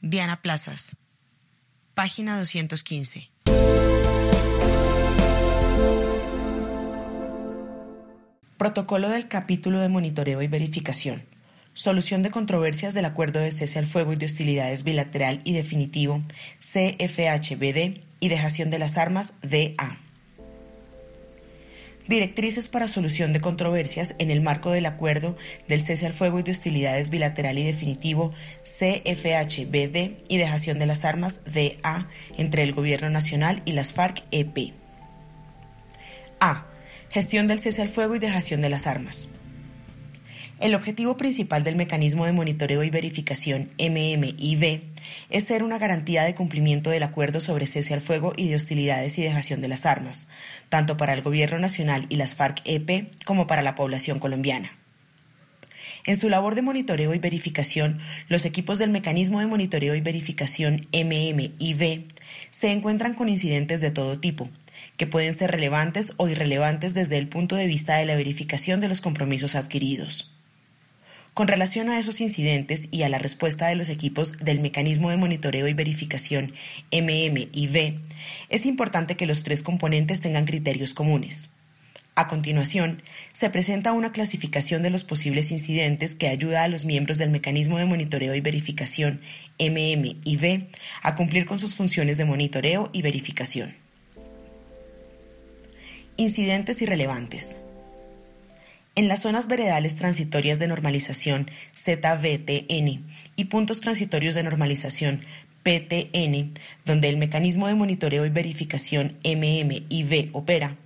Diana Plazas. Página 215. Protocolo del capítulo de monitoreo y verificación. Solución de controversias del Acuerdo de cese al fuego y de hostilidades bilateral y definitivo CFHBD y dejación de las armas DA. Directrices para solución de controversias en el marco del Acuerdo del cese al fuego y de hostilidades bilateral y definitivo CFHBD y dejación de las armas DA entre el Gobierno Nacional y las FARC-EP. A. Gestión del cese al fuego y dejación de las armas. El objetivo principal del mecanismo de monitoreo y verificación MMIV es ser una garantía de cumplimiento del acuerdo sobre cese al fuego y de hostilidades y dejación de las armas, tanto para el Gobierno Nacional y las FARC-EP como para la población colombiana. En su labor de monitoreo y verificación, los equipos del Mecanismo de Monitoreo y Verificación MMIV se encuentran con incidentes de todo tipo, que pueden ser relevantes o irrelevantes desde el punto de vista de la verificación de los compromisos adquiridos. Con relación a esos incidentes y a la respuesta de los equipos del mecanismo de monitoreo y verificación MMIV, es importante que los tres componentes tengan criterios comunes. A continuación, se presenta una clasificación de los posibles incidentes que ayuda a los miembros del mecanismo de monitoreo y verificación MMIV a cumplir con sus funciones de monitoreo y verificación. Incidentes irrelevantes. En las zonas veredales transitorias de normalización ZVTN y puntos transitorios de normalización PTN, donde el mecanismo de monitoreo y verificación MMIV opera,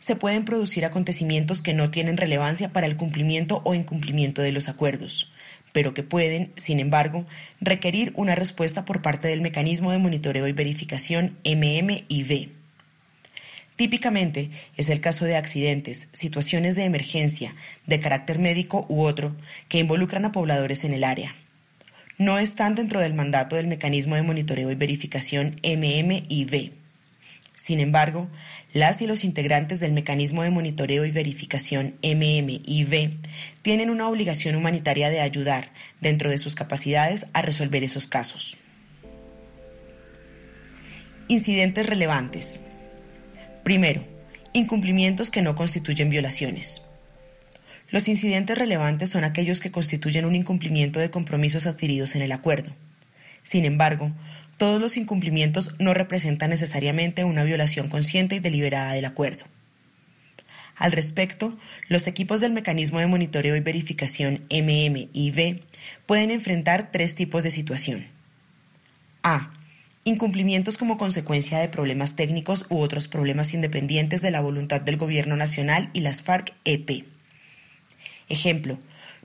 se pueden producir acontecimientos que no tienen relevancia para el cumplimiento o incumplimiento de los acuerdos, pero que pueden, sin embargo, requerir una respuesta por parte del mecanismo de monitoreo y verificación MMIV. Típicamente es el caso de accidentes, situaciones de emergencia, de carácter médico u otro, que involucran a pobladores en el área. No están dentro del mandato del mecanismo de monitoreo y verificación MMIV. Sin embargo, las y los integrantes del mecanismo de monitoreo y verificación MMIV tienen una obligación humanitaria de ayudar, dentro de sus capacidades, a resolver esos casos. Incidentes relevantes. Primero, incumplimientos que no constituyen violaciones. Los incidentes relevantes son aquellos que constituyen un incumplimiento de compromisos adquiridos en el acuerdo. Sin embargo, todos los incumplimientos no representan necesariamente una violación consciente y deliberada del acuerdo. Al respecto, los equipos del mecanismo de monitoreo y verificación MMIV pueden enfrentar tres tipos de situación. A incumplimientos como consecuencia de problemas técnicos u otros problemas independientes de la voluntad del Gobierno Nacional y las FARC-EP. Ejemplo,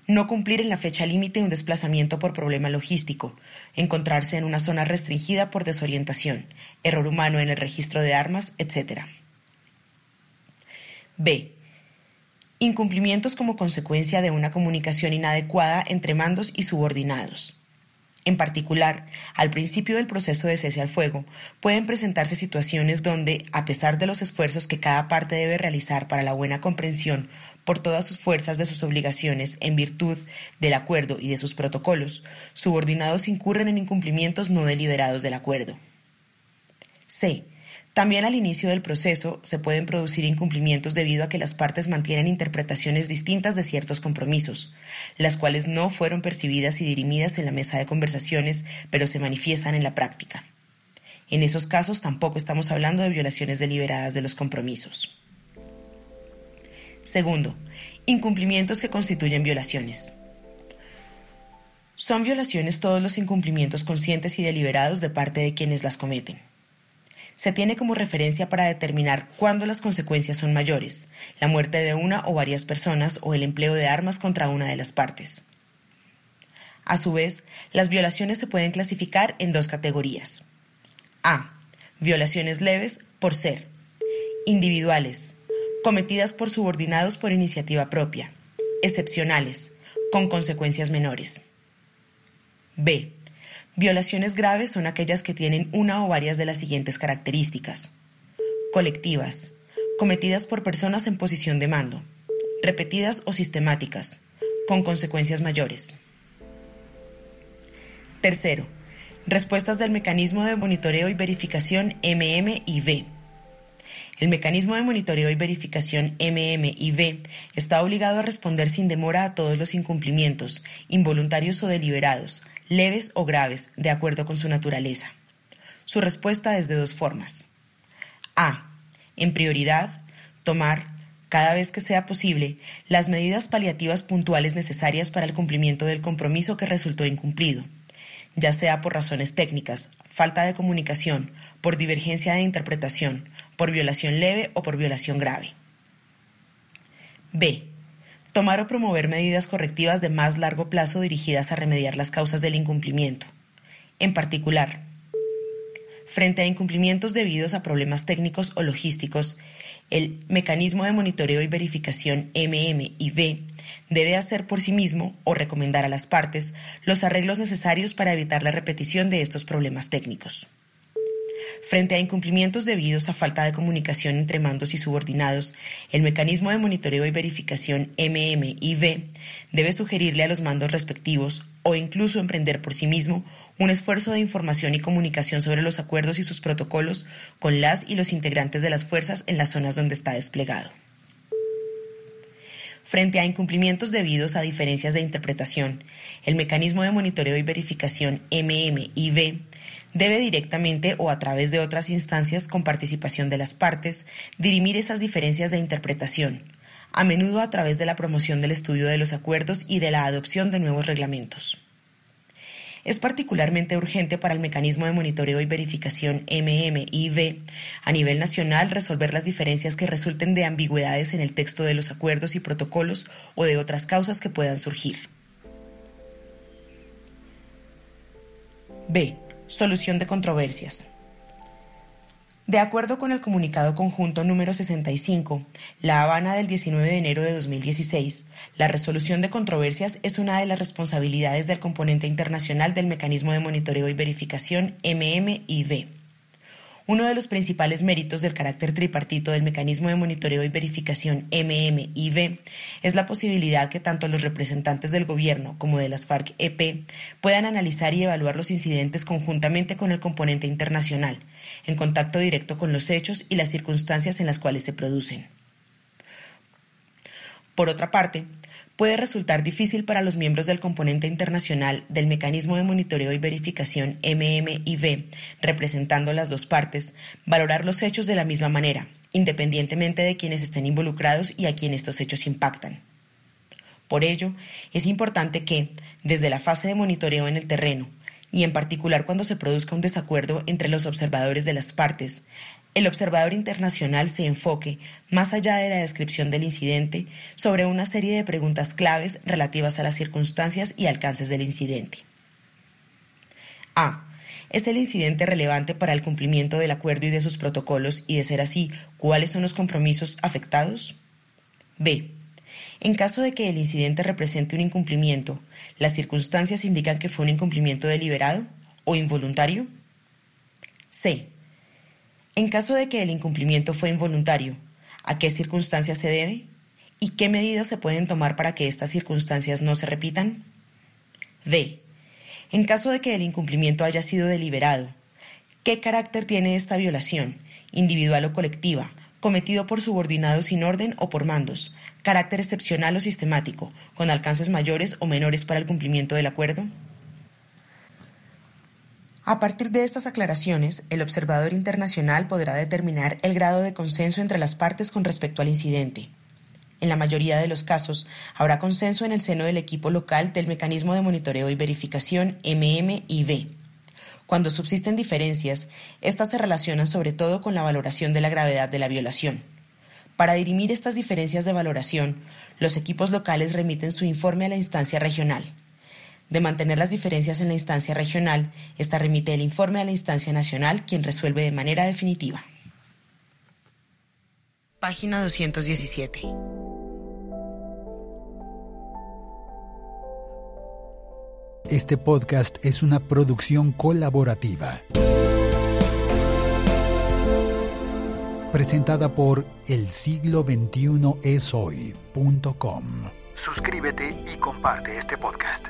no cumplir en la fecha límite un desplazamiento por problema logístico, encontrarse en una zona restringida por desorientación, error humano en el registro de armas, etc. B. Incumplimientos como consecuencia de una comunicación inadecuada entre mandos y subordinados. En particular, al principio del proceso de cese al fuego, pueden presentarse situaciones donde, a pesar de los esfuerzos que cada parte debe realizar para la buena comprensión por todas sus fuerzas de sus obligaciones en virtud del acuerdo y de sus protocolos, subordinados incurren en incumplimientos no deliberados del acuerdo. C. También al inicio del proceso se pueden producir incumplimientos debido a que las partes mantienen interpretaciones distintas de ciertos compromisos, las cuales no fueron percibidas y dirimidas en la mesa de conversaciones, pero se manifiestan en la práctica. En esos casos tampoco estamos hablando de violaciones deliberadas de los compromisos. Segundo, incumplimientos que constituyen violaciones. Son violaciones todos los incumplimientos conscientes y deliberados de parte de quienes las cometen se tiene como referencia para determinar cuándo las consecuencias son mayores, la muerte de una o varias personas o el empleo de armas contra una de las partes. A su vez, las violaciones se pueden clasificar en dos categorías. A. Violaciones leves por ser. Individuales. Cometidas por subordinados por iniciativa propia. Excepcionales. Con consecuencias menores. B. Violaciones graves son aquellas que tienen una o varias de las siguientes características. Colectivas, cometidas por personas en posición de mando, repetidas o sistemáticas, con consecuencias mayores. Tercero, Respuestas del mecanismo de monitoreo y verificación MMIV. El mecanismo de monitoreo y verificación MMIV está obligado a responder sin demora a todos los incumplimientos, involuntarios o deliberados, leves o graves, de acuerdo con su naturaleza. Su respuesta es de dos formas. A. En prioridad, tomar, cada vez que sea posible, las medidas paliativas puntuales necesarias para el cumplimiento del compromiso que resultó incumplido, ya sea por razones técnicas, falta de comunicación, por divergencia de interpretación, por violación leve o por violación grave. B. Tomar o promover medidas correctivas de más largo plazo dirigidas a remediar las causas del incumplimiento. En particular, frente a incumplimientos debidos a problemas técnicos o logísticos, el mecanismo de monitoreo y verificación MMIV debe hacer por sí mismo o recomendar a las partes los arreglos necesarios para evitar la repetición de estos problemas técnicos. Frente a incumplimientos debidos a falta de comunicación entre mandos y subordinados, el mecanismo de monitoreo y verificación MMIV debe sugerirle a los mandos respectivos o incluso emprender por sí mismo un esfuerzo de información y comunicación sobre los acuerdos y sus protocolos con las y los integrantes de las fuerzas en las zonas donde está desplegado. Frente a incumplimientos debidos a diferencias de interpretación, el mecanismo de monitoreo y verificación MMIV debe directamente o a través de otras instancias con participación de las partes dirimir esas diferencias de interpretación, a menudo a través de la promoción del estudio de los acuerdos y de la adopción de nuevos reglamentos. Es particularmente urgente para el mecanismo de monitoreo y verificación MMIV a nivel nacional resolver las diferencias que resulten de ambigüedades en el texto de los acuerdos y protocolos o de otras causas que puedan surgir. B. Solución de controversias. De acuerdo con el comunicado conjunto número 65, La Habana del 19 de enero de 2016, la resolución de controversias es una de las responsabilidades del componente internacional del mecanismo de monitoreo y verificación MMIV. Uno de los principales méritos del carácter tripartito del mecanismo de monitoreo y verificación MMIV es la posibilidad que tanto los representantes del gobierno como de las FARC-EP puedan analizar y evaluar los incidentes conjuntamente con el componente internacional, en contacto directo con los hechos y las circunstancias en las cuales se producen. Por otra parte, puede resultar difícil para los miembros del componente internacional del mecanismo de monitoreo y verificación MMIV, representando las dos partes, valorar los hechos de la misma manera, independientemente de quienes estén involucrados y a quien estos hechos impactan. Por ello, es importante que, desde la fase de monitoreo en el terreno, y en particular cuando se produzca un desacuerdo entre los observadores de las partes, el observador internacional se enfoque, más allá de la descripción del incidente, sobre una serie de preguntas claves relativas a las circunstancias y alcances del incidente. A. ¿Es el incidente relevante para el cumplimiento del acuerdo y de sus protocolos y, de ser así, cuáles son los compromisos afectados? B. En caso de que el incidente represente un incumplimiento, ¿las circunstancias indican que fue un incumplimiento deliberado o involuntario? C. En caso de que el incumplimiento fue involuntario, ¿a qué circunstancias se debe? ¿Y qué medidas se pueden tomar para que estas circunstancias no se repitan? D. En caso de que el incumplimiento haya sido deliberado, ¿qué carácter tiene esta violación, individual o colectiva, cometido por subordinados sin orden o por mandos, carácter excepcional o sistemático, con alcances mayores o menores para el cumplimiento del acuerdo? A partir de estas aclaraciones, el observador internacional podrá determinar el grado de consenso entre las partes con respecto al incidente. En la mayoría de los casos, habrá consenso en el seno del equipo local del mecanismo de monitoreo y verificación MMIV. Cuando subsisten diferencias, estas se relacionan sobre todo con la valoración de la gravedad de la violación. Para dirimir estas diferencias de valoración, los equipos locales remiten su informe a la instancia regional. De mantener las diferencias en la instancia regional, esta remite el informe a la instancia nacional, quien resuelve de manera definitiva. Página 217. Este podcast es una producción colaborativa. Presentada por el siglo 21 es hoy.com. Suscríbete y comparte este podcast.